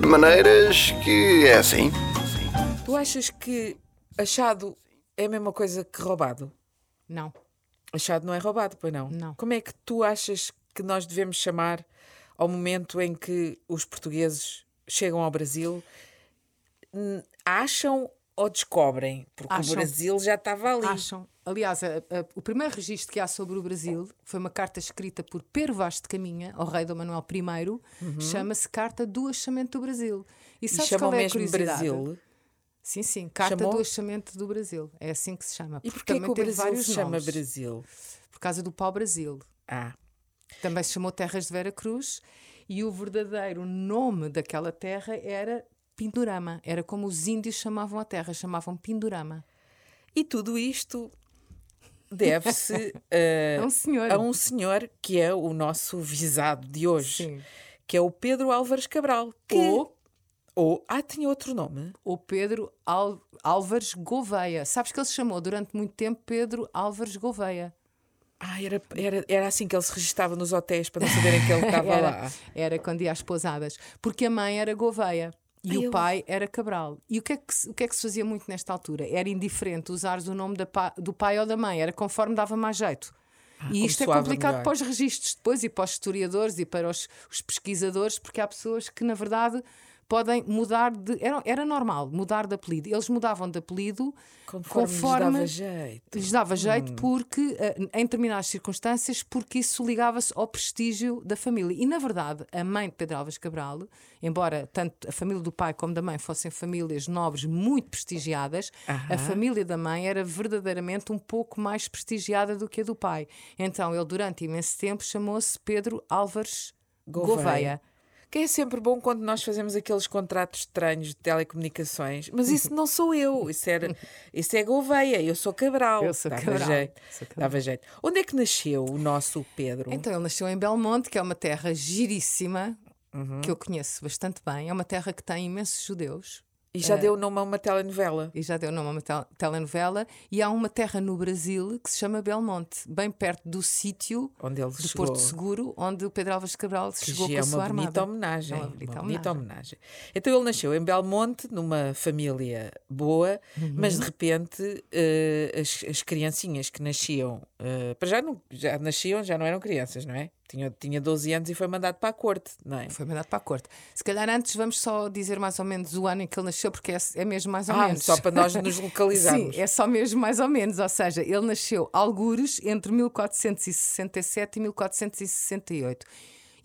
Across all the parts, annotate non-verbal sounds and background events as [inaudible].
De maneiras que é assim. Tu achas que achado é a mesma coisa que roubado? Não. Achado não é roubado, pois não? Não. Como é que tu achas que nós devemos chamar ao momento em que os portugueses chegam ao Brasil? Acham ou descobrem? Porque Acham. o Brasil já estava ali. Acham. Aliás, a- a- o primeiro registro que há sobre o Brasil foi uma carta escrita por Pero Vaz de Caminha, ao rei Dom Manuel I, chama-se Carta do Achamento do Brasil. E E sabes chamam qual é a curiosidade? Brasil. Sim, sim, Carta Chamou? do Achamento do Brasil. É assim que se chama. E porquê que o Brasil se chama nomes. Brasil? Por causa do pau-brasil. Ah, Também se chamou Terras de Vera Cruz e o verdadeiro nome daquela terra era Pindorama. Era como os índios chamavam a terra, chamavam Pindorama. e tudo isto deve-se [laughs] eh, É um a um senhor que é o nosso visado de hoje, Sim. que é o Pedro Álvares Cabral. Que... Ou, Ou- Ah, tinha outro nome? ou Pedro Al- Álvares Gouveia. Sabes que ele se chamou durante muito tempo Pedro Álvares Gouveia. Ah, era, era, era assim que ele se registava nos hotéis para não saberem que ele [laughs] estava Era, lá. era quando ia às pousadas. Porque a mãe era Gouveia. E Ai, o eu- pai era Cabral. E o que, é que, se- o que é que se fazia muito nesta altura? Era indiferente usares o nome pa- do pai ou da mãe, era conforme dava mais jeito. e Ah, como isto é complicado melhor. para os registros depois e para os historiadores e para os, os pesquisadores, porque há pessoas que, na verdade, podem mudar de. Era, era normal mudar de apelido. Eles mudavam de apelido Conforme, lhes dava jeito. lhes dava jeito Hum. porque, eh, em determinadas circunstâncias, porque isso ligava-se ao prestígio da família. E, na verdade, a mãe de Pedro Alves Cabral, embora tanto a família do pai como da mãe fossem famílias nobres muito prestigiadas, a família da mãe era verdadeiramente um pouco mais prestigiada do que a do pai. Então, ele, durante imenso tempo, chamou-se Pedro Álvares Gouveia. Gouveia. Que é sempre bom quando nós fazemos aqueles contratos estranhos de telecomunicações. Mas isso não sou eu. Isso, era, [laughs] isso é Gouveia. Eu sou Cabral. Eu sou Dava Cabral. Jeito. Sou Cabral. Dava jeito. Onde é que nasceu o nosso Pedro? Então, ele nasceu em Belmonte, que é uma terra giríssima, Uhum. que eu conheço bastante bem. É uma terra que tem imensos judeus. E já deu nome a uma telenovela. e já deu nome a uma tel- telenovela, e há uma terra no Brasil que se chama Belmonte, bem perto do sítio Onde ele de chegou. Porto Seguro, onde o Pedro Álvares Cabral Que chegou com é a sua uma armada. homenagem. É uma bonita bonita homenagem. homenagem. Então ele nasceu em Belmonte, numa família boa, mas Uhum. de repente eh, as, as criancinhas que nasciam, eh, para já, não, já nasciam, já não eram crianças, não é? Tinha, tinha 12 anos e foi mandado para a corte, não é? Foi mandado para a corte. Se calhar antes vamos só dizer mais ou menos o ano em que ele nasceu, porque é, é mesmo mais ou Ah, menos. só para nós nos [laughs] localizarmos. Sim, é só mesmo mais ou menos. Ou seja, ele nasceu algures entre 1467 e 1468.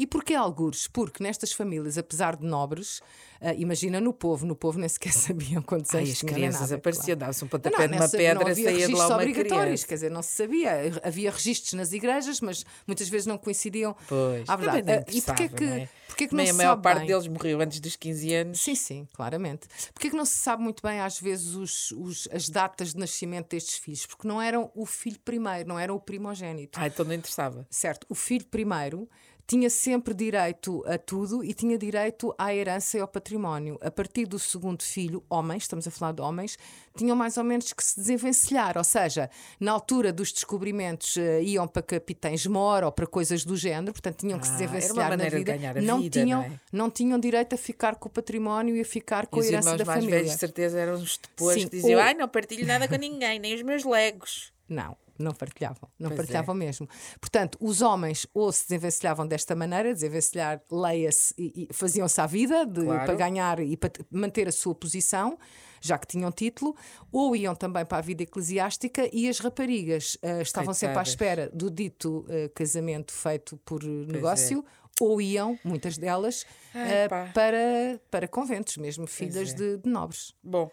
E porquê algures? Porque nestas famílias, apesar de nobres, ah, imagina no povo, no povo nem sequer [laughs] sabiam quantos anos as crianças nada, apareciam, claro. dava-se um Não, pontapé numa nessa- pedra, havia saía de lá uma obrigatórios, criança. quer dizer, não se sabia. Havia registros nas igrejas, mas muitas vezes não coincidiam Pois, à também verdade. não Ah, e porquê interessava, que, não é? porquê que não Também se a maior parte bem? deles morreu antes dos 15 anos. Sim, sim, claramente. Porquê que não se sabe muito bem, às vezes, os, os- as datas de nascimento destes filhos? Porque não eram o filho primeiro, não eram o primogênito. Ah, então não interessava. Certo, o filho primeiro tinha sempre direito a tudo e tinha direito à herança e ao património. A partir do segundo filho, homens, estamos a falar de homens, tinham mais ou menos que se desenvencilhar. Ou seja, na altura dos descobrimentos eh, iam para capitães mor ou para coisas do género, portanto tinham que se Ah, uma desenvencilhar na de vida. a não, vida, tinham, não é? não tinham direito a ficar com o património e a ficar com E a herança da mais família. velhos, de certeza, eram os depois Sim, que diziam: ou- Ai, não partilho nada com ninguém, nem os meus legos. Não, não partilhavam. Não Pois é. partilhavam mesmo. Portanto, os homens ou se desenvencilhavam desta maneira, desenvencilhar, leia-se, e, e faziam-se à vida de- Claro. para ganhar e para manter a sua posição, já que tinham título, ou iam também para a vida eclesiástica e as raparigas ah, estavam sempre à Coitadas. espera do dito ah, casamento feito por eh, é. negócio. Ou iam, muitas delas, Ai, pá. para, para conventos, mesmo filhas é. de, de nobres. Bom,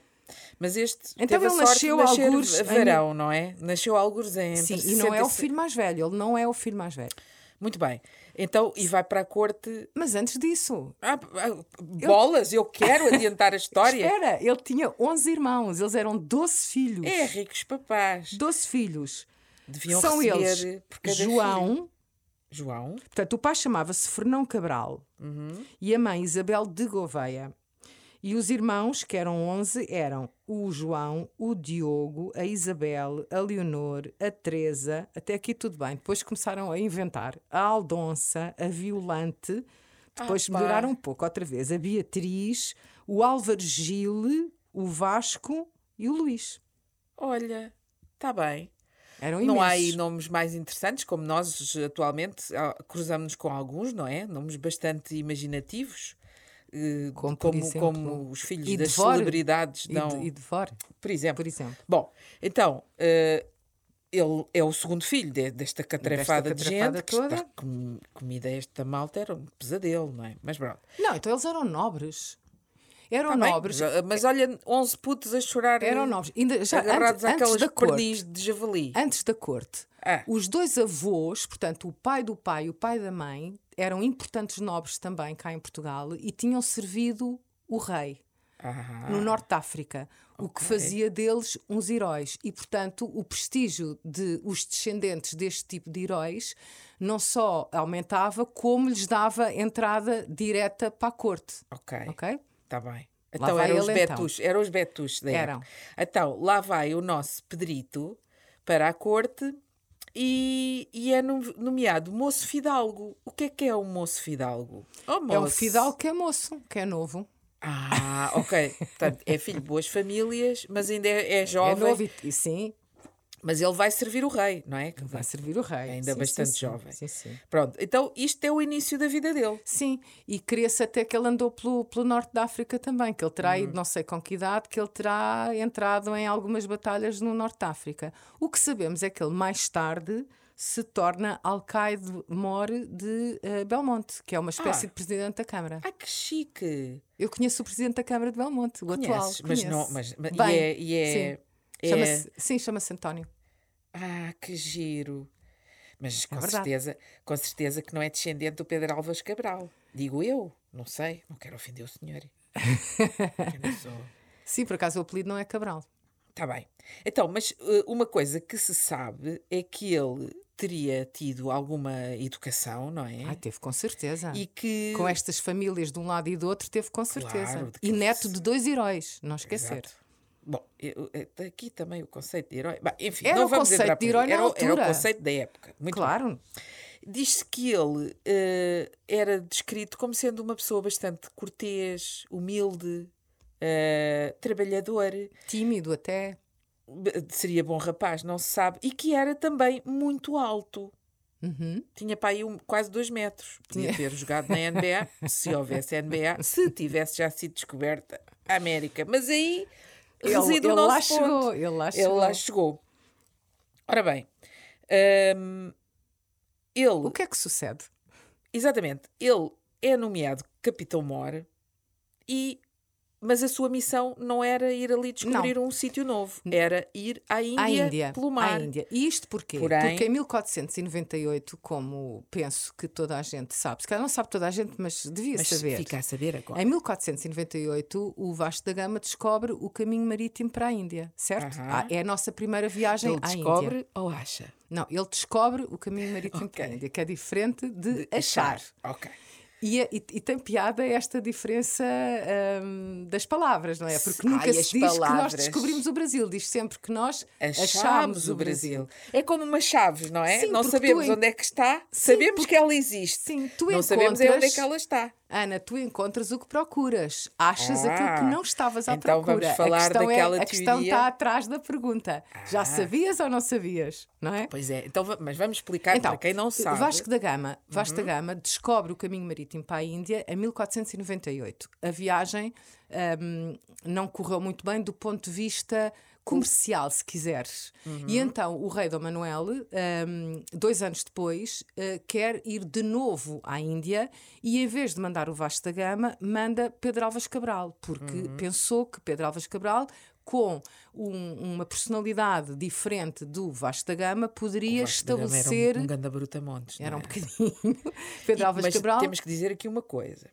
mas este Então ele nasceu de nascer algures em- não é? Nasceu algures em. Sim, e não é o 66 filho mais velho, ele não é o filho mais velho. Muito bem. Então, e vai para a corte. Mas antes disso, Ah, ah, bolas, eu quero [laughs] adiantar a história. espera, ele tinha 11 irmãos, eles eram 12 filhos. É, ricos papás. 12 filhos. Deviam São eles João, filho. João. portanto, o pai chamava-se Fernão Cabral Uhum. e a mãe Isabel de Gouveia. E os irmãos, que eram 11, eram o João, o Diogo, a Isabel, a Leonor, a Teresa, até aqui tudo bem. Depois começaram a inventar a Aldonça, a Violante. Depois Ah, melhoraram um pouco, outra vez. A Beatriz, o Álvaro Gil, o Vasco e o Luís. Olha, está bem. Eram Não há aí nomes mais interessantes, como nós atualmente ah, cruzamos-nos com alguns, não é? Nomes bastante imaginativos. Eh, Como, como, exemplo, como os filhos das celebridades dão, e por exemplo. por exemplo. Bom, então, eh, ele é o segundo filho de- desta catrefada de gente. que toda. está com, comida esta malta era um pesadelo, não é? Mas pronto. Não, então eles eram nobres. Eram Tá bem, nobres. mas, olha, 11 putos a chorar Eram eh, nobres. Ainda, já agarrados antes, antes àquelas corte. pernis de javali. Antes da corte. Ah. Os dois avós, portanto, o pai do pai e o pai da mãe, eram importantes nobres também cá em Portugal e tinham servido o rei Ah, no Norte de África, o que fazia deles uns heróis. E, portanto, o prestígio de os descendentes deste tipo de heróis não só aumentava, como lhes dava entrada direta para a corte. ok. Ok? Está bem. Lá Então eram os ele, então. betus, eram os betus da Eram. época. Então, lá vai o nosso Pedrito para a corte e, e é no- nomeado moço fidalgo. O que é que é um moço fidalgo? Oh, É um moço. fidalgo que é moço, que é novo. Ah, ok. Portanto, é filho de boas famílias, mas ainda é, é É jovem. novo e, e sim, Mas ele vai servir o rei, não é? vai servir o rei. Ainda Sim, bastante sim, jovem. Sim, sim. Pronto, então isto é o início da vida dele. Sim, e crê-se até que ele andou pelo, pelo norte da África também, que ele terá Hum. ido, não sei com que idade, que ele terá entrado em algumas batalhas no norte da África. O que sabemos é que ele mais tarde se torna alcaide mor de eh, Belmonte, que é uma espécie Ah. de presidente da Câmara. Ai, que chique! Eu conheço o presidente da Câmara de Belmonte, o atual. Conheces, mas conheço. não. Mas, mas- Bem, e é. E é. É- Chama-se, sim, chama-se António. Ah, que giro! Mas com É verdade. certeza, com certeza que não é descendente do Pedro Álvares Cabral. Digo eu, não sei, não quero ofender o senhor. [laughs] Sou. Sim, por acaso o apelido não é Cabral. Está bem. Então, mas uh, uma coisa que se sabe é que ele teria tido alguma educação, não é? Ai, teve com certeza. E que. Com estas famílias de um lado e do outro, teve com Claro, certeza. de e neto de dois heróis, não esquecer. Exato. Bom, eu- eu- aqui também o conceito de herói. Bah, enfim, Era não o vamos conceito entrar de por herói na era, o- era o altura. conceito da época. Muito. Claro. Diz-se que ele eh, era descrito como sendo uma pessoa bastante cortês, humilde, eh, trabalhador, Tímido até. seria bom rapaz, não se sabe, e que era também muito alto. Uhum. Tinha para aí um- quase dois metros. Podia ter jogado na NBA, se houvesse NBA, se tivesse já sido descoberta a América. Mas aí reside ele o nosso lá ponto. chegou. Ele lá Ele chegou. lá chegou. Ora bem, hum, ele, O que é que sucede? exatamente, ele é nomeado Capitão Mor e mas a sua missão não era ir ali descobrir um sítio novo, era ir à Índia, à Índia. pelo mar. À Índia. E isto porquê? Porém- Porque em 1498, como penso que toda a gente sabe, se calhar não sabe toda a gente, mas devia Mas saber. fica a saber agora. Em 1498, o Vasco da Gama descobre o caminho marítimo para a Índia, certo? Ah, é a nossa primeira viagem Ele à Índia. descobre ou acha? Não, ele descobre o caminho marítimo para a. Índia, que é diferente de, achar. Ok. E, e- e tem piada esta diferença hum, das palavras, não é? Porque Ai, nunca as se diz que nós palavras. descobrimos o Brasil, diz sempre que nós Achámos achámos o Brasil. É como uma chaves, não é? Sim, não sabemos tu onde é que está, Sim, sabemos porque- que ela existe. Sim, tu não sabemos é onde é encontras- que ela está. Ana, tu encontras o que procuras, achas aquilo que Ah, não estavas à então vamos procura. falar a questão daquela é, a questão teoria- está atrás da pergunta. Já Ah. sabias ou não sabias? Não é? Pois é, então, mas vamos explicar Então, para quem não sabe. Vasco da Gama, Vasco Uhum. da Gama descobre o caminho marítimo para a Índia em 1498. A viagem hum, não correu muito bem do ponto de vista comercial, se quiseres. Uhum. E então o rei Dom Manuel, hum, dois anos depois, eh, quer ir de novo à Índia e, em vez de mandar o Vasco da Gama, manda Pedro Alves Cabral, porque Uhum. pensou que Pedro Alves Cabral com um- uma personalidade diferente do Vasco da Gama poderia Gama estabelecer Era um, um ganda brutamontes. era não um é? bocadinho. [laughs] [laughs] Pedro E- Alves mas Cabral. temos que dizer aqui uma coisa.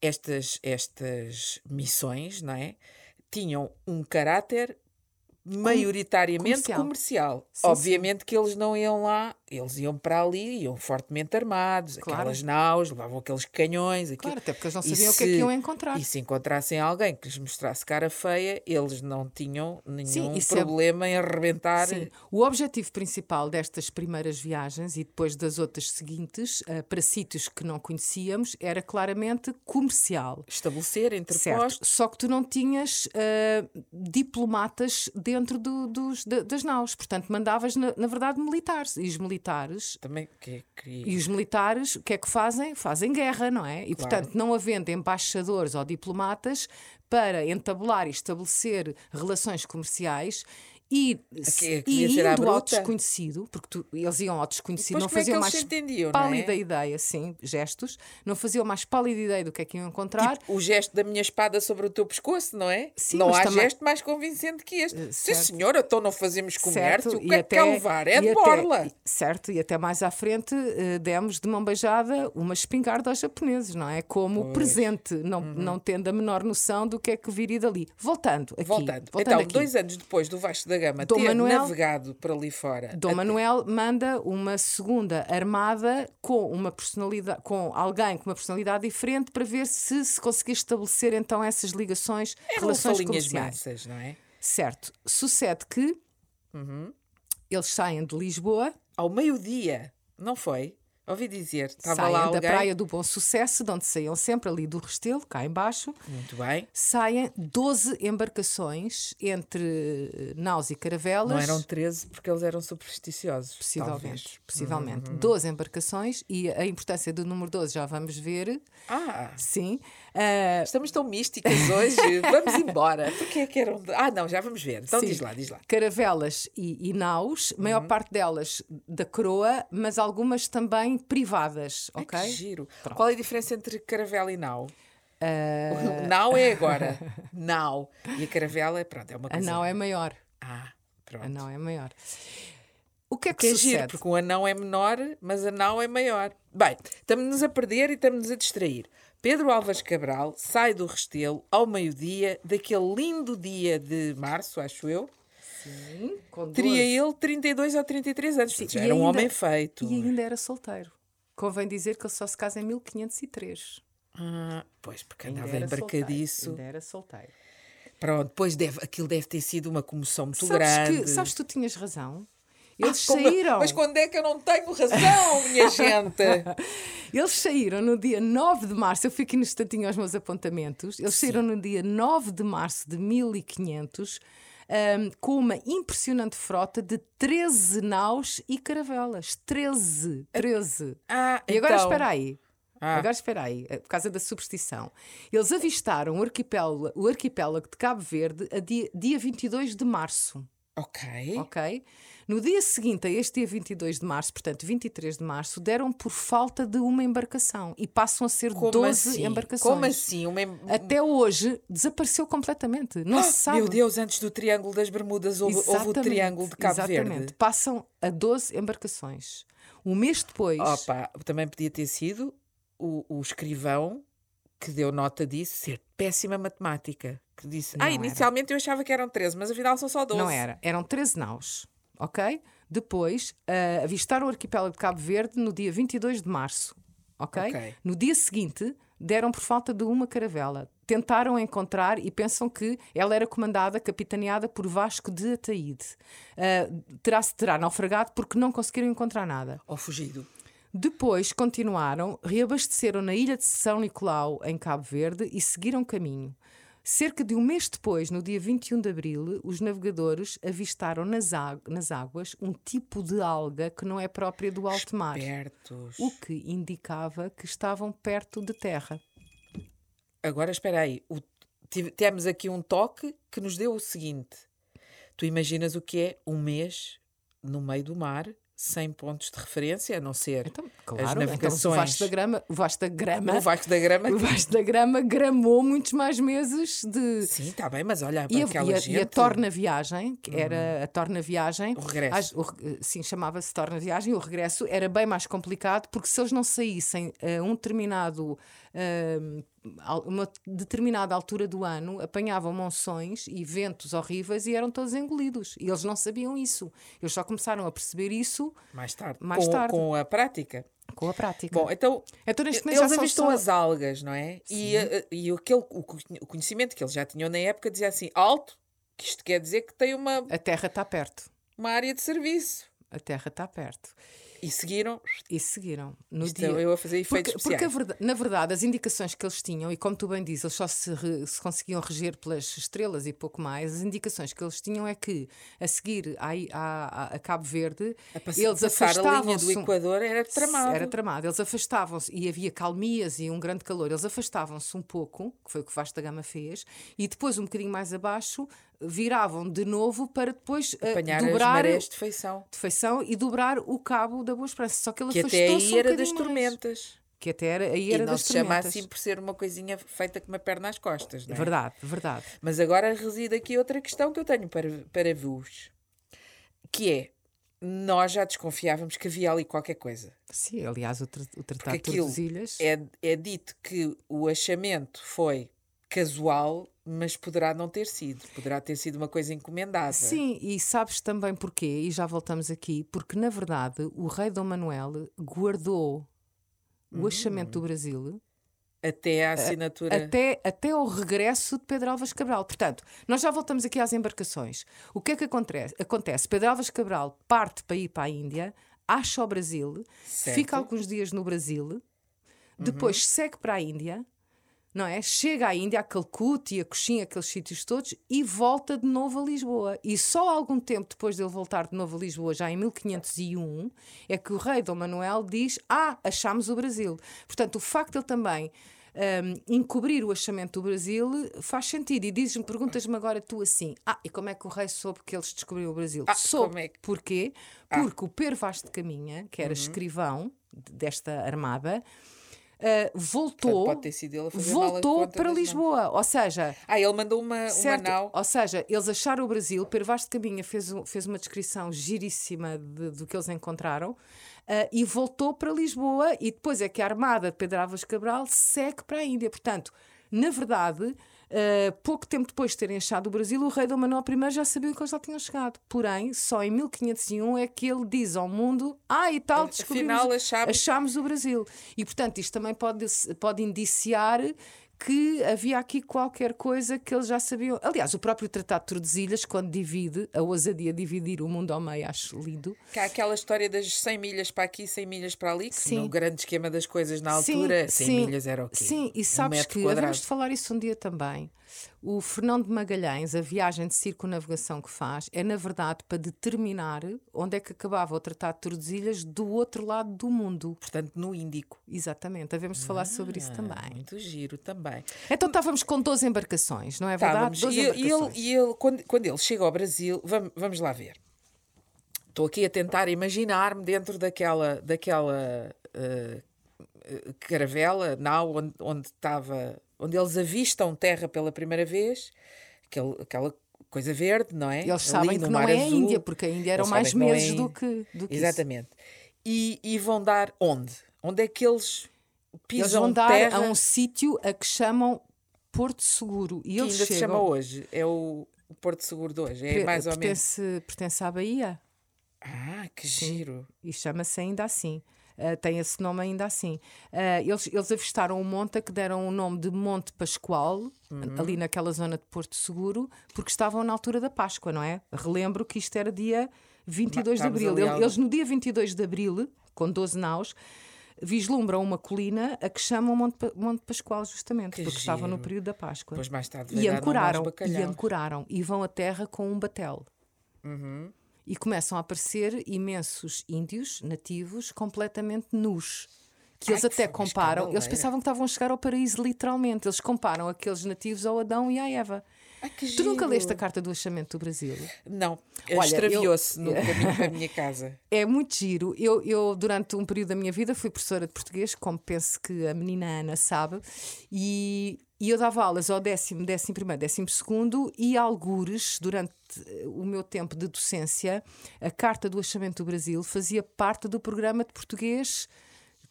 Estas, estas missões, não é? Tinham um caráter maioritariamente comercial. comercial. Sim, Obviamente que eles não iam lá eles iam para ali, iam fortemente armados, Claro. aquelas naus, levavam aqueles canhões. aquilo- Claro, até porque eles não sabiam o que é que se- iam encontrar. E se encontrassem alguém que lhes mostrasse cara feia, eles não tinham nenhum é- problema em arrebentar. Sim. O objetivo principal destas primeiras viagens e depois das outras seguintes, eh, para sítios que não conhecíamos, era claramente comercial. Estabelecer Certo. interpostos. Só que tu não tinhas eh, diplomatas dentro do- dos, da- das naus. Portanto, mandavas, na, na verdade, militares. E os militares. Também que que- E os militares, o que é que fazem? Fazem guerra, não é? E, portanto, não havendo embaixadores ou diplomatas para entabular e estabelecer relações comerciais e, e indo ao desconhecido, porque tu- eles iam ao desconhecido, não é faziam eles mais entendiam, não é? pálida ideia, sim, gestos, não faziam mais pálida ideia do que é que iam encontrar. Tipo, o gesto da minha espada sobre o teu pescoço, não é? Sim, não há também- gesto mais convincente que este. Sim, certo. senhora, então não fazemos comércio. Certo, o que é que quer levar? É de até- borla. certo, e até mais à frente eh, demos de mão beijada uma espingarda aos japoneses, não é? Como presente, não, Uhum. não tendo a menor noção do que é que viria dali. Voltando aqui. Voltando. voltando então, aqui. dois anos depois do Vasco da Gama Dom ter Manuel- navegado por ali fora. Dom Manuel manda uma segunda armada com uma personalidade, com alguém com uma personalidade diferente para ver se se conseguia estabelecer então essas ligações, Eram relações comerciais. mansas, não é? Certo. Sucede que Uhum. eles saem de Lisboa, Ao meio-dia, não foi? Ouvi dizer, estava lá saem alguém. da Praia do Bom Sucesso, de onde saíam sempre ali do Restelo, cá embaixo, Muito bem. saem 12 embarcações entre eh, naus e caravelas. Não eram 13 porque eles eram supersticiosos. Possivelmente, talvez. possivelmente. Uhum. 12 embarcações e a importância do número 12 já vamos ver. Ah, Sim. Ah, estamos tão místicas hoje. [laughs] vamos embora. Porque é que eram. Ah, não, já vamos ver. Então Sim. diz lá, diz lá. caravelas e, e naus, maior Uhum. parte delas da coroa, mas algumas também privadas, Ai, ok? que giro. Pronto. Qual é a diferença entre caravela e nau? O [laughs] nau é agora. [laughs] Nau. E a caravela é, pronto, é uma a coisa. nau é maior. Ah, pronto. A nau é maior. O que é que, Que é sucede? giro, porque o anão é menor, mas a nau é maior. Bem, estamos-nos a perder e estamos-nos a distrair. Pedro Alves Cabral sai do Restelo ao meio-dia daquele lindo dia de março, acho eu. Sim, com Teria 12. ele 32 ou 33 anos. portanto, já era um ainda- homem feito. E ainda era solteiro. Convém dizer que ele só se casa em 1503. Ah, pois, porque Ainda andava era embarcadiço. solteiro, Ainda era solteiro. Pronto, depois deve, aquilo deve ter sido uma comoção muito Sabes grande. que, sabes que tu tinhas razão? Ah, Eles como- saíram. Mas quando é que eu não tenho razão, minha [laughs] gente? Eles saíram no dia 9 de março, eu fui aqui no instantinho aos meus apontamentos. Eles saíram no dia 9 de março de 1500 ahm, com uma impressionante frota de 13 naus e caravelas. 13! 13! Ah, E agora então- espera aí. Ah. Agora espera aí, eh, por causa da superstição. Eles avistaram o arquipélago, o arquipélago de Cabo Verde a dia, dia 22 de março. Ok. Ok? No dia seguinte a este dia 22 de março, portanto 23 de março, deram por falta de uma embarcação e passam a ser Como 12 assim? embarcações. Como assim? Uma... em- Até hoje desapareceu completamente. Não se sabe. Meu Deus, antes do Triângulo das Bermudas houve, houve o Triângulo de Cabo exatamente. Verde. Passam a 12 embarcações. Um mês depois. Opa, também podia ter sido o, o escrivão que deu nota disso ser péssima matemática. Que disse, Não ah, era. inicialmente eu achava que eram 13, mas afinal são só 12. Não era, eram 13 naus, ok? Depois ah, avistaram o arquipélago de Cabo Verde no dia 22 de março, ok? No dia seguinte deram por falta de uma caravela. Tentaram encontrar e pensam que ela era comandada, capitaneada por Vasco de Ataíde. Ah, terá, terá naufragado porque não conseguiram encontrar nada. Ou fugido. Depois continuaram, reabasteceram na ilha de São Nicolau, em Cabo Verde, e seguiram caminho. Cerca de um mês depois, no dia 21 de abril, os navegadores avistaram nas, nas águas um tipo de alga que não é própria do alto mar, Pertos. o que indicava que estavam perto de terra. Agora espera aí. O- temos aqui um toque que nos deu o seguinte: tu imaginas o que é um mês no meio do mar, sem pontos de referência, a não ser Então, as claro, então, o navegações. Vasco da Grama, o Vasco da Grama, o Vasco da Grama. [laughs] o Vasco da Grama gramou muitos mais meses de, Sim, está bem, mas olha, E a, aquela e a- gente. e a Torna Viagem, que era a Torna Viagem, O regresso. às- o sim, chamava-se Torna Viagem, o regresso era bem mais complicado, porque se eles não saíssem a um determinado uma determinada altura do ano apanhavam monções e ventos horríveis e eram todos engolidos. E eles não sabiam isso. Eles só começaram a perceber isso Mais tarde. Mais com, tarde. com a prática. com a prática. Bom, então. Então, neste eles avistam só- as algas, não é? E, eh, e aquele, o co- o conhecimento que eles já tinham na época dizia assim: alto, que isto quer dizer que tem uma, a Terra está perto. uma área de serviço. A Terra está perto. E seguiram. E seguiram. No Isto dia... eu a fazer efeitos Porque, porque especiais. verda- na verdade, as indicações que eles tinham, e como tu bem dizes, eles só se, re- se conseguiam reger pelas estrelas e pouco mais, as indicações que eles tinham é que, a seguir a, a, a Cabo Verde, A pass- eles passar a linha do afastavam-se. Equador era tramado. Era tramado. Eles afastavam-se e havia calmias e um grande calor. Eles afastavam-se um pouco, que foi o que Vasta Gama fez, e depois, um bocadinho mais abaixo, viravam de novo para depois Apanhar as dobrar marés de feição. de feição e dobrar o cabo da Boa Esperança. Só que ele Que até aí um era das bocadinho mais. tormentas. Que até era, aí E era não das se chama tormentas. assim por ser uma coisinha feita com uma perna às costas, não é? Verdade, verdade. Mas agora reside aqui outra questão que eu tenho para, para vos. Que é, nós já desconfiávamos que havia ali qualquer coisa. Sim, aliás, o, tra o Tratado de Tordesilhas... é, é dito que o achamento foi casual, mas poderá não ter sido. Poderá ter sido uma coisa encomendada. Sim, e sabes também porquê, e já voltamos aqui, porque na verdade o rei Dom Manuel guardou Hum. o achamento do Brasil Até a assinatura. até, até ao regresso de Pedro Alves Cabral. Portanto, nós já voltamos aqui às embarcações. O que é que acontece? acontece? Pedro Alves Cabral parte para ir para a Índia, acha o Brasil, Certo. fica alguns dias no Brasil, depois segue para a Índia, não é? Chega à Índia, a Calcute e a Coxinha, aqueles sítios todos, e volta de novo a Lisboa. E só algum tempo depois dele voltar de novo a Lisboa, já em 1501, é que o rei Dom Manuel diz: Ah, achamos o Brasil. Portanto, o facto de ele também. hum, encobrir o achamento do Brasil faz sentido. E dizes-me, perguntas-me agora tu assim: Ah, e como é que o rei soube que eles descobriram o Brasil? Ah, soube. é que- Porquê? Porque o Pero Vaz de Caminha, que era Uhum. escrivão desta armada, ah, voltou, voltou para. Lisboa. Ou seja, Ah, ele mandou uma, uma certo, nau. ou seja, eles acharam o Brasil, Pero Vaz de Caminha fez, fez uma descrição giríssima de- do que eles encontraram ah, e voltou para Lisboa e depois é que a armada de Pedro Álvares Cabral segue para a Índia. Portanto, na verdade, ah, pouco tempo depois de terem achado o Brasil, o rei Dom Manuel I já sabia que eles já tinham chegado. Porém, só em 1501 é que ele diz ao mundo: Ah, e tal, descobrimos, Afinal, achámos- achámos o Brasil. E, portanto, isto também pode, pode indiciar que havia aqui qualquer coisa que eles já sabiam. Aliás, o próprio Tratado de Tordesilhas, quando divide, a ousadia de dividir o mundo ao meio, acho lindo. Que há aquela história das 100 milhas para aqui, 100 milhas para ali, que Sim. no grande esquema das coisas na altura, 100 milhas era o quê? Sim, e Um sabes metro que quadrado. havemos de falar isso um dia também. O Fernando de Magalhães, a viagem de circunavegação que faz, é na verdade para determinar onde é que acabava o Tratado de Tordesilhas do outro lado do mundo. Portanto, no Índico. Exatamente, havemos de falar sobre isso Ah, também. Muito giro também. Então estávamos com 12 embarcações, não é verdade? Estávamos. 12 E, e ele, embarcações. e ele quando, quando ele chega ao Brasil, vamos, vamos lá ver. Estou aqui a tentar imaginar-me dentro daquela, daquela eh, caravela, nau, onde, onde estava, onde eles avistam terra pela primeira vez, aquele, aquela coisa verde, não é? Eles Ali sabem no que não é a azul. Índia, porque a Índia eram Eles mais é meses do Índia. que, do que isso. Exatamente. E, e vão dar onde? Onde é que eles pisam Eles vão dar terra a um sítio a que chamam Porto Seguro. E que eles ainda se chama chegam. hoje? É o, o Porto Seguro de hoje? É Pre- mais ou menos. pertence, pertence à Bahia Ah, que giro. e chama-se ainda assim. Ah, tem esse nome ainda assim. Ah, eles, eles avistaram um monte a que deram o nome de Monte Pascoal, Uhum. ali naquela zona de Porto Seguro, porque estavam na altura da Páscoa, não é? Relembro que isto era dia 22 de Estamos abril. Ele- ao- Eles, no dia 22 de abril, com 12 naus, vislumbram uma colina a que chamam Monte, Monte Pascoal, justamente, Que porque estavam no giro. período da Páscoa. Depois mais tarde E ancoraram, e ancoraram, e vão à terra com um batel. Uhum. E começam a aparecer imensos índios nativos completamente nus. Que Ai, eles que até foi uma comparam, eles pensavam que estavam a chegar ao paraíso literalmente. Eles comparam aqueles nativos ao Adão e à Eva. Ai, Tu nunca giro. leste a carta do achamento do Brasil? Não, extraviou-se no caminho para a minha casa. [laughs] É muito giro. Eu, eu, durante um período da minha vida, fui professora de português, como penso que a menina Ana sabe, e, e eu dava aulas ao décimo, décimo primeiro, décimo segundo e algures, durante eh, o meu tempo de docência, a Carta do Achamento do Brasil fazia parte do programa de português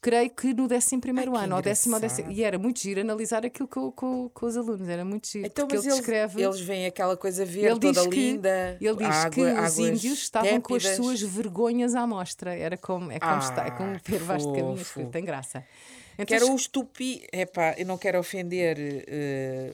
creio que no 11 primeiro ano, ou décimo, ou décimo, e era muito giro analisar aquilo com, com, com os alunos, era muito giro. Então, mas ele eles, descreve. eles veem aquela coisa verde toda que, linda. ele diz água- que os índios estavam com as tépidas. suas vergonhas à mostra. Era como, é como, está, é como Ah, Pedro Vaz de Caminha fofo. escrito, tem graça. Então, Que era os tupi. Epá, eu não quero ofender, eh,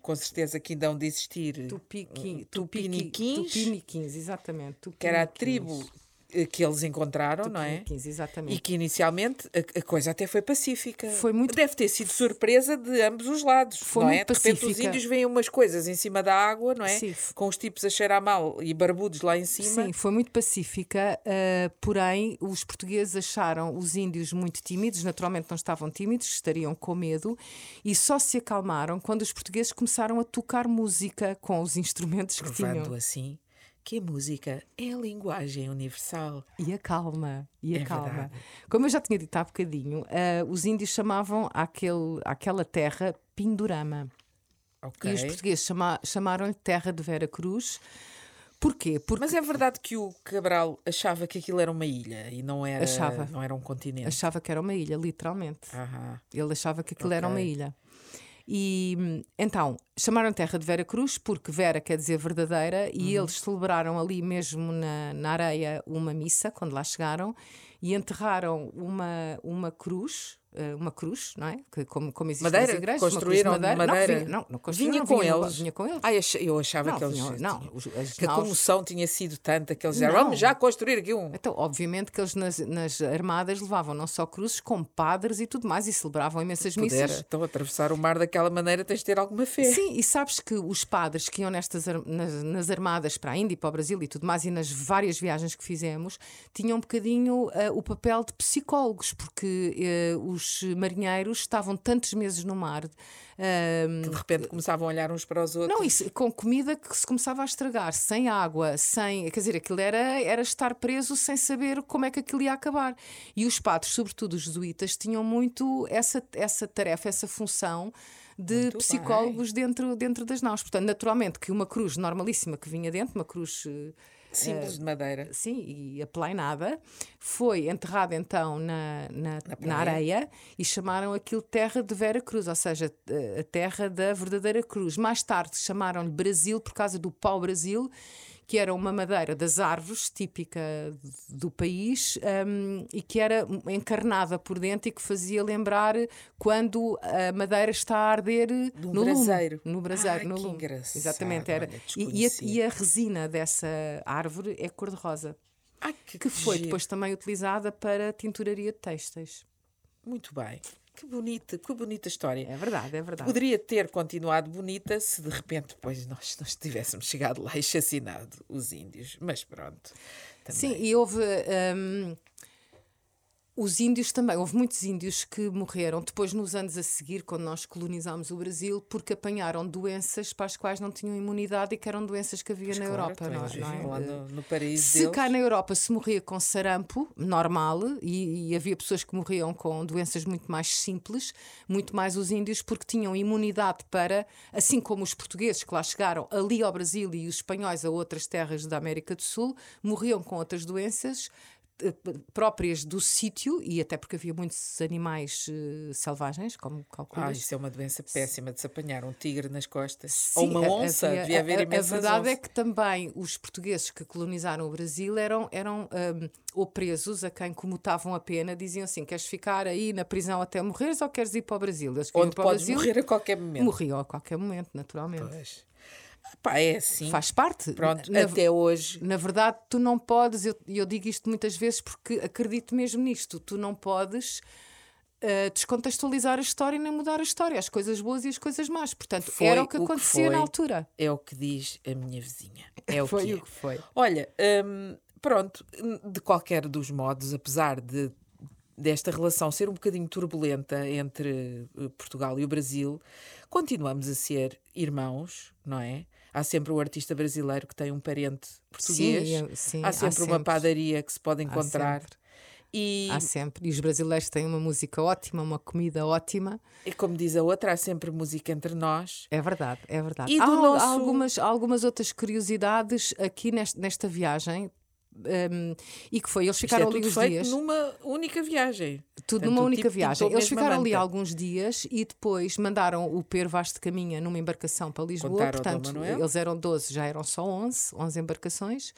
com certeza que ainda hão de existir. Tupiqui, Tupiniquins, Tupiniquins, exatamente. que era a Tupiniquins. tribo eh, que eles encontraram, não é? Tupiniquins, exatamente. E que inicialmente a, a coisa até foi pacífica. Foi muito- Deve ter sido surpresa de ambos os lados. Foi não é? muito De repente os pacífica. índios veem umas coisas em cima da água, não é? Sim. Com os tipos a cheirar mal e barbudos lá em cima. Sim, foi muito pacífica, ah, porém os portugueses acharam os índios muito tímidos, naturalmente não estavam tímidos, estariam com medo, e só se acalmaram quando os portugueses começaram a tocar música com os instrumentos que Provando tinham. assim que a música é a linguagem universal. E a calma, e a É calma. verdade. Como eu já tinha dito há bocadinho, ah, os índios chamavam àquele, àquela terra Pindorama. Ok. E os portugueses chama- chamaram-lhe Terra de Vera Cruz. Porquê? Porque Mas é verdade que o Cabral achava que aquilo era uma ilha e não era, Achava. Não era um continente. achava que era uma ilha, literalmente. Aham. Ele achava que aquilo era uma ilha. E hum, então chamaram Terra de Vera Cruz porque Vera quer dizer verdadeira e Uhum. eles celebraram ali mesmo na, na areia uma missa quando lá chegaram e enterraram uma, uma cruz, uma cruz, não é? Que, como, como existe Madeira? nas igrejas, Construíram de madeira. madeira? Não, vinha, não, não construíram, Vinha com vinha eles? vinha com eles. Ach- eu achava não, que eles. vinham- não, os- as que a comoção tinha sido tanta que eles disseram: vamos já construir aqui um. Então, obviamente que eles nas, nas armadas levavam não só cruzes, como padres e tudo mais, e celebravam imensas Puder, missas. então atravessar o mar daquela maneira tens de ter alguma fé. Sim, e sabes que os padres que iam nestas nas, nas armadas para a Índia e para o Brasil e tudo mais, e nas várias viagens que fizemos, tinham um bocadinho ah, o papel de psicólogos, porque eh, os marinheiros estavam tantos meses no mar. ah, Que de repente começavam a olhar uns para os outros. não, isso, com comida que se começava a estragar, sem água, sem. Quer dizer, aquilo era, era estar preso sem saber como é que aquilo ia acabar. E os padres, sobretudo os jesuítas, tinham muito essa, essa tarefa, essa função de Muito psicólogos dentro, dentro das naus. Portanto, naturalmente que uma cruz normalíssima que vinha dentro, uma cruz. Eh, Símbolos de madeira. Sim, e aplainada, foi enterrada então na, na, na, praia. areia e chamaram aquilo Terra de Vera Cruz, ou seja, a- a terra da verdadeira cruz. Mais tarde chamaram-lhe Brasil por causa do pau-brasil, que era uma madeira das árvores típica do país hum, e que era encarnada por dentro e que fazia lembrar quando a madeira está a arder no lume, braseiro. no braseiro, Ai, no que lume. engraçado, Exatamente, era. olha, E- e, a, e a resina dessa árvore é cor-de-rosa Ai, que, que foi giro. depois também utilizada para tinturaria de têxteis. Muito bem. Que bonita, que bonita história. É verdade, é verdade. Poderia ter continuado bonita se de repente depois nós, nós tivéssemos chegado lá e chacinado os índios. Mas pronto. também. Sim, e houve. hum, os índios também, houve muitos índios que morreram depois nos anos a seguir, quando nós colonizámos o Brasil, porque apanharam doenças para as quais não tinham imunidade e que eram doenças que havia Mas na claro, Europa. então Não, é? lá no, no paraíso Se deles. cá na Europa se morria com sarampo, normal, e, e havia pessoas que morriam com doenças muito mais simples, muito mais os índios, porque tinham imunidade para, assim como os portugueses que lá chegaram ali ao Brasil e os espanhóis a outras terras da América do Sul, morriam com outras doenças eh, próprias do sítio e até porque havia muitos animais eh, selvagens, como Ah, calculas. isso é uma doença péssima de se apanhar um tigre nas costas. Sim, Ou uma onça. havia- Devia haver a- a, imensas verdade é onças. que também os portugueses que colonizaram o Brasil eram, eram hum, ou presos a quem comutavam a pena, diziam assim: queres ficar aí na prisão até morreres ou queres ir para o Brasil? Eles Onde podes Brasil, morrer a qualquer momento. morriam a qualquer momento, naturalmente. Pois. Pá, é assim. Faz parte. Pronto, Na- até hoje. Na verdade, tu não podes, eu, eu digo isto muitas vezes porque acredito mesmo nisto, tu não podes eh, descontextualizar a história nem mudar a história, as coisas boas e as coisas más. Portanto, Foi era o que o que acontecia na foi. altura. É o que diz a minha vizinha. É o [laughs] Foi que é. o que foi. Olha, hum, pronto, de qualquer dos modos, apesar de desta relação ser um bocadinho turbulenta entre eh, Portugal e o Brasil, continuamos a ser irmãos, não é? Há sempre o artista brasileiro que tem um parente português. Sim, sim, há sempre uma padaria que se pode encontrar. sempre. E, Há sempre. E os brasileiros têm uma música ótima, uma comida ótima. e como diz a outra, há sempre música entre nós. É verdade, é verdade. E há, do há nosso- algumas, há algumas outras curiosidades aqui neste- nesta viagem. Um, e que foi, eles Isto é ficaram ali feito dias. numa única viagem. Tudo Portanto, numa única tipo viagem. Eles ficaram ali alguns dias e depois mandaram o Pedro Vaz de Caminha numa embarcação para Lisboa. Contaram Portanto, eles eram 12, já eram só 11, 11 embarcações.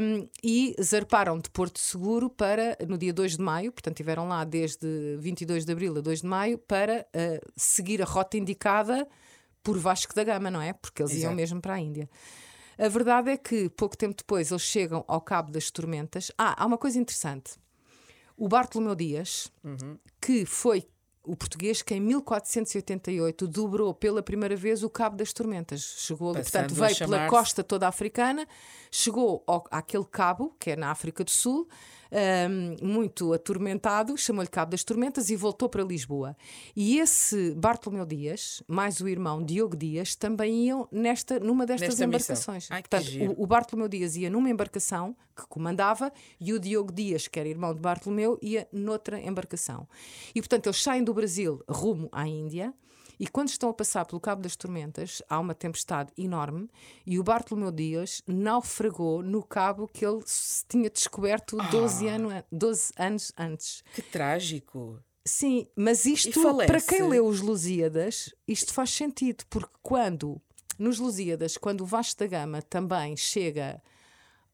Um, e zarparam de Porto Seguro para, no dia 2 de maio, portanto, estiveram lá desde 22 de abril a 2 de maio, para uh, seguir a rota indicada por Vasco da Gama, não é? Porque eles iam Exato. mesmo para a Índia. A verdade é que, pouco tempo depois, eles chegam ao Cabo das Tormentas. Ah, há uma coisa interessante. O Bartolomeu Dias, Uhum. que foi o português que em 1488 dobrou pela primeira vez o Cabo das Tormentas. Chegou, Passando portanto, veio pela costa toda africana, chegou ao, àquele cabo, que é na África do Sul, ahm, muito atormentado, chamou-lhe Cabo das Tormentas e voltou para Lisboa. E esse Bartolomeu Dias, mais o irmão Diogo Dias, também iam nesta, numa destas Nesta embarcações. Ai, portanto, o, o Bartolomeu Dias ia numa embarcação que comandava e o Diogo Dias, que era irmão de Bartolomeu, ia noutra embarcação. E portanto eles saem do Brasil rumo à Índia. E quando estão a passar pelo Cabo das Tormentas, há uma tempestade enorme e o Bartolomeu Dias naufragou no cabo que ele se tinha descoberto 12, Ah. ano, 12 anos antes. Que trágico. Sim, mas isto, para quem leu os Lusíadas, isto faz sentido, porque quando, nos Lusíadas, quando o Vasco da Gama também chega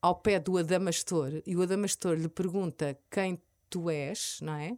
ao pé do Adamastor e o Adamastor lhe pergunta quem tu és, não é?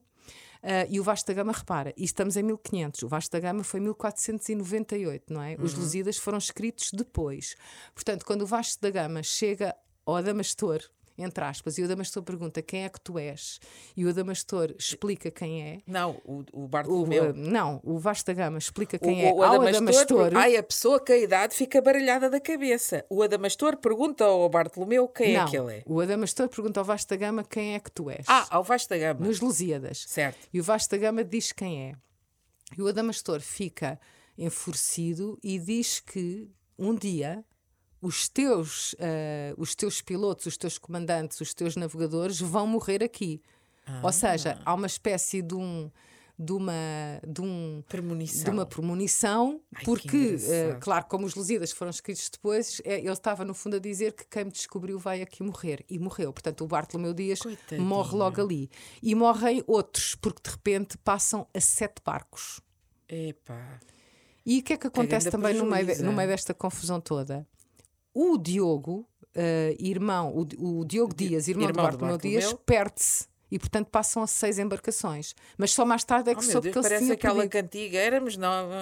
Ah, e o Vasco da Gama repara, e estamos em 1500, o Vasco da Gama foi 1498, não é? Os Lusíadas foram escritos depois. Portanto, quando o Vasco da Gama chega ao Adamastor, entre aspas, e o Adamastor pergunta quem é que tu és, e o Adamastor explica quem é, Não, o, o o, Bartolomeu. uh, não, o Vasco da Gama explica O- quem o, é o Adamastor, Adamastor. ai, a pessoa que a idade fica baralhada da cabeça. O Adamastor pergunta ao Bartolomeu quem não, é que ele é. o Adamastor pergunta ao Vasco da Gama quem é que tu és. Ah, ao Vasco da Gama. nos Lusíadas. Certo. E o Vasco da Gama diz quem é. E o Adamastor fica enfurecido e diz que um dia os teus, ah, os teus pilotos, os teus comandantes, os teus navegadores vão morrer aqui. Ah. Ou seja, há uma espécie de um. De uma, de, um, Premonição. de uma premonição, Ai, que porque, eh, claro, como os Lusíadas foram escritos depois, eh, ele estava no fundo a dizer que quem me descobriu vai aqui morrer. E morreu. Portanto, o Bartolomeu Dias Coitadinho. morre logo ali. E morrem outros, porque de repente passam a sete barcos. Epá. E o que é que acontece também no meio, de- no meio é? desta confusão toda? O Diogo, eh, irmão, o, o Diogo Di- Dias, irmão, irmão de Bartolomeu Dias, perde-se. E portanto passam a seis embarcações. Mas só mais tarde é que Oh, soube Deus, que ele se parece aquela perdido. cantiga. Éramos nove,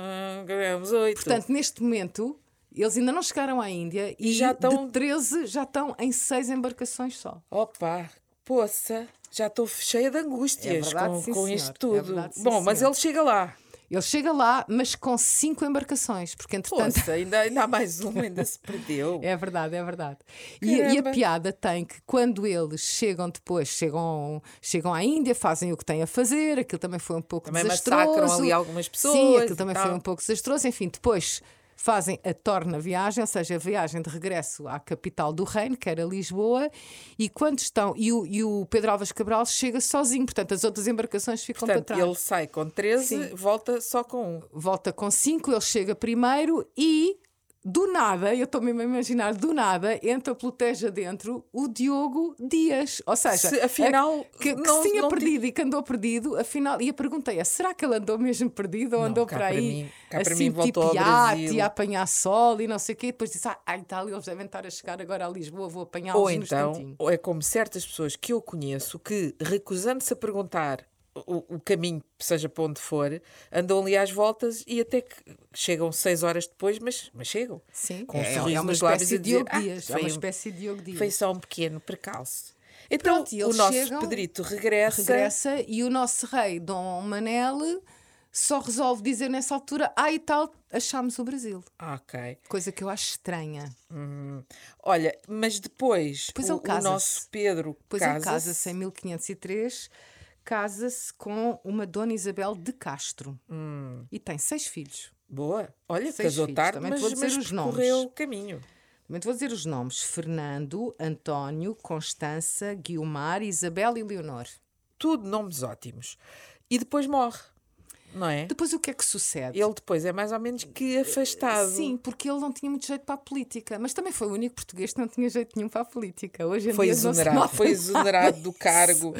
éramos oito. Portanto, neste momento, eles ainda não chegaram à Índia e, E já estão- de 13 já estão em seis embarcações só. Opa, poça, já estou cheia de angústias É verdade, com, sim, com isto É tudo. verdade, sim, Bom, mas senhor. ele chega lá. Ele chega lá, mas com cinco embarcações, porque entretanto. Poça, ainda, ainda há mais uma, ainda se perdeu. [laughs] É verdade, é verdade. E, e a piada tem que quando eles chegam depois, chegam, chegam à Índia, fazem o que têm a fazer, aquilo também foi um pouco Também desastroso. massacram ali algumas Sim, pessoas aquilo e também tal. foi um pouco desastroso. Enfim, depois fazem a torna viagem, ou seja, a viagem de regresso à capital do reino, que era Lisboa, e quando estão. E o, e o Pedro Alves Cabral chega sozinho, portanto, as outras embarcações ficam Portanto, para trás. ele sai com 13, Sim. volta só com um. volta com 5, ele chega primeiro e do nada, eu estou mesmo a imaginar, do nada, entra pelo tejo adentro o Diogo Dias. Ou seja, Se, afinal, a- que, que não- se tinha não perdido e que andou perdido, afinal, e a pergunta é: será que ele andou mesmo perdido ou andou por para aí mim- assim, mim voltou ao tipo Brasil. e a apanhar sol e não sei o quê? E depois disse: ah, ai, tal, eles devem estar a chegar agora a Lisboa, vou apanhá-los Ou então, ou é como certas pessoas que eu conheço que, recusando-se a perguntar o, o caminho, seja para onde for, andam ali às voltas e até que chegam seis horas depois, mas, mas chegam. Sim, com um é, sorriso é uma nos lábios de dizer, Diogo "Ah, Dias. É foi uma um- espécie de Diogo Dias. Foi só um pequeno percalço. Então, Pronto, o nosso chegam, Pedrito regressa. regressa e o nosso rei Dom Manel só resolve dizer nessa altura: ah, e tal, achámos o Brasil. Ok. Coisa que eu acho estranha. Olha, mas depois, Depois o, o nosso Pedro Depois casa-se. casa-se em 1503, casa-se com uma Dona Isabel de Castro e tem seis filhos. Boa. Olha, Seis casou filhos. tarde, Também mas, vou dizer mas os nomes. o caminho. Também te vou dizer os nomes: Fernando, António, Constança, Guilmar, Isabel e Leonor. Tudo nomes ótimos. E depois morre. Não é? Depois o que é que sucede? Ele depois é mais ou menos que afastado. Sim, porque ele não tinha muito jeito para a política, mas também foi o único português que não tinha jeito nenhum para a política. Hoje em Foi dia exonerado, foi exonerado do [laughs] cargo.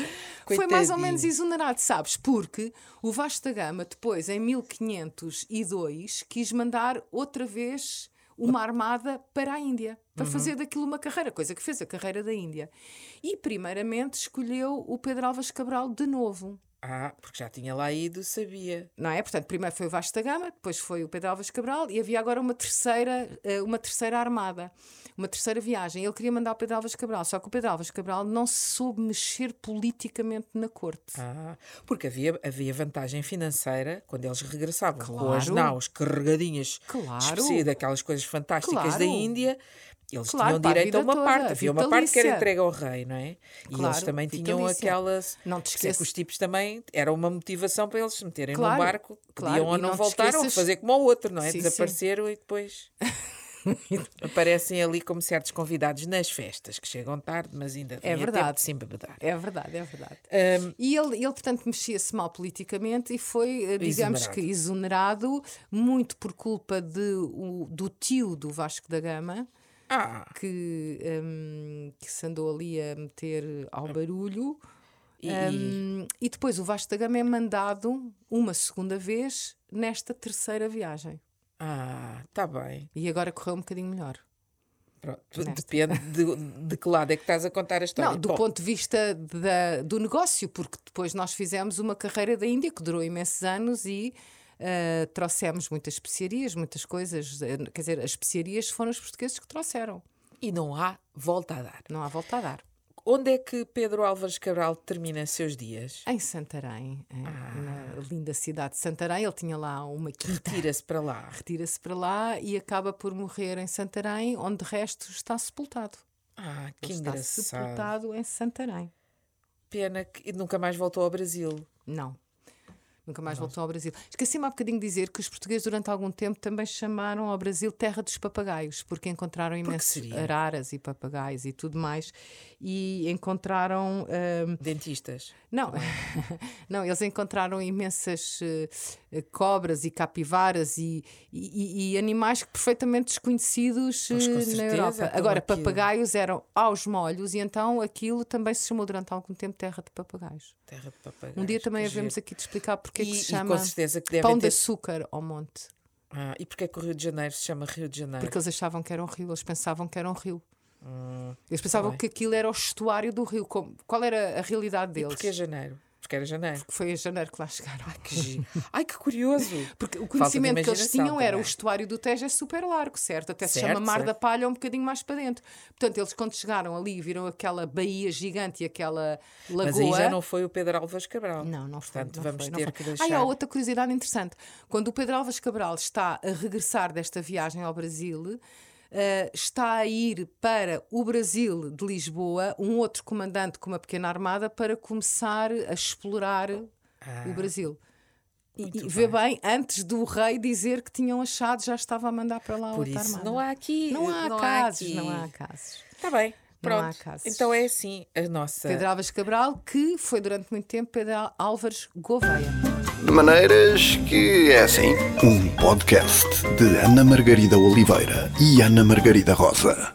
Foi mais ou Coitadinho. menos exonerado, sabes? Porque o Vasco da Gama, depois, em 1502, quis mandar outra vez uma armada para a Índia, para Uhum. fazer daquilo uma carreira, coisa que fez a carreira da Índia. E, primeiramente, escolheu o Pedro Alves Cabral de novo. Ah, porque já tinha lá ido, sabia. Não é? Portanto, primeiro foi o Vasco da Gama, depois foi o Pedro Alves Cabral e havia agora uma terceira, eh, uma terceira armada, uma terceira viagem. Ele queria mandar o Pedro Alves Cabral, só que o Pedro Alves Cabral não se soube mexer politicamente na corte. Ah, porque havia, havia vantagem financeira quando eles regressavam com as Claro. naus carregadinhas Claro. especi- daquelas coisas fantásticas da Claro. Índia. Eles Claro, tinham a direito a vida uma toda, parte, havia uma parte que era entregue ao rei, não é? E eles Claro, também tinham vitalícia. aquelas. Não te isso é esqueças- que os tipos também era uma motivação para eles se meterem Claro, num barco, podiam ou não, não voltar ou esqueças- fazer como o outro, não é? Sim, sim. Desapareceram e depois [laughs] aparecem ali como certos convidados nas festas, que chegam tarde, mas ainda É verdade. tempo de se embebedar. É verdade, é verdade. Ahm, E ele, ele, portanto, mexia-se mal politicamente e foi, eh, digamos Exonerado. que, exonerado, muito por culpa de, o- do tio do Vasco da Gama, ah, que, hum, que se andou ali a meter ao barulho. e, Hum, e depois o Vasco da Gama é mandado uma segunda vez nesta terceira viagem. ah, tá bem. E agora correu um bocadinho melhor. Pronto, Nesta. Depende de, de que lado é que estás a contar a história. Não, do Bom, ponto de vista da- do negócio, porque depois nós fizemos uma carreira da Índia que durou imensos anos e ah, trouxemos muitas especiarias, muitas coisas. eh, Quer dizer, as especiarias foram os portugueses que trouxeram. E não há volta a dar. Não há volta a dar. Onde é que Pedro Álvares Cabral termina seus dias? Em Santarém, Ah. na linda cidade de Santarém, ele tinha lá uma quinta. Retira-se para lá. [laughs] Retira-se para lá e acaba por morrer em Santarém, onde de resto está sepultado. Ah, que Ele está engraçado. sepultado em Santarém. Pena que nunca mais voltou ao Brasil. Não. Nunca mais voltou ao Brasil. Esqueci-me há bocadinho de dizer que os portugueses, durante algum tempo, também chamaram ao Brasil terra dos papagaios, porque encontraram imensos seria? araras e papagaios e tudo mais. E encontraram. hum, Dentistas. não, [laughs] não, eles encontraram imensas eh, cobras e capivaras e, e- e animais perfeitamente desconhecidos Pois, eh, na certeza, Europa. então Agora, aquilo- papagaios eram aos molhos e então aquilo também se chamou durante algum tempo terra de papagaios. Terra de papagaios. Um dia também havemos aqui de explicar porque é E, que se e chama com certeza que pão de ter... açúcar ao monte. Ah, e porquê que o Rio de Janeiro se chama Rio de Janeiro? Porque eles achavam que era um rio, eles pensavam que era um rio. Hum, Eles pensavam bem. que aquilo era o estuário do rio. Como- Qual era a realidade e deles? porquê Janeiro? Porque era Janeiro. Foi em janeiro que lá chegaram. Que giro. Ai, que curioso. [laughs] Porque o conhecimento que eles tinham era o também. estuário do Tejo é super largo, certo? Até se Certo, chama Mar da certo. Palha um bocadinho mais para dentro. Portanto, eles quando chegaram ali e viram aquela baía gigante e aquela lagoa. Mas aí já não foi o Pedro Álvares Cabral. Não, não foi. Portanto, não vamos foi, ter que Ah, deixar. há outra curiosidade interessante. Quando o Pedro Alves Cabral está a regressar desta viagem ao Brasil, eh, está a ir para o Brasil de Lisboa um outro comandante com uma pequena armada para começar a explorar o Brasil. E, Ah, e vê bem, antes do rei dizer que tinham achado, já estava a mandar para lá Por outra isso, armada. não há aqui. Não há casos, aqui. não há casos. Está bem. Não há Pronto. Então é assim a nossa. Pedro Alves Cabral, que foi durante muito tempo Pedro Álvares Gouveia. De maneiras que é assim. Um podcast de Ana Margarida Oliveira e Ana Margarida Rosa.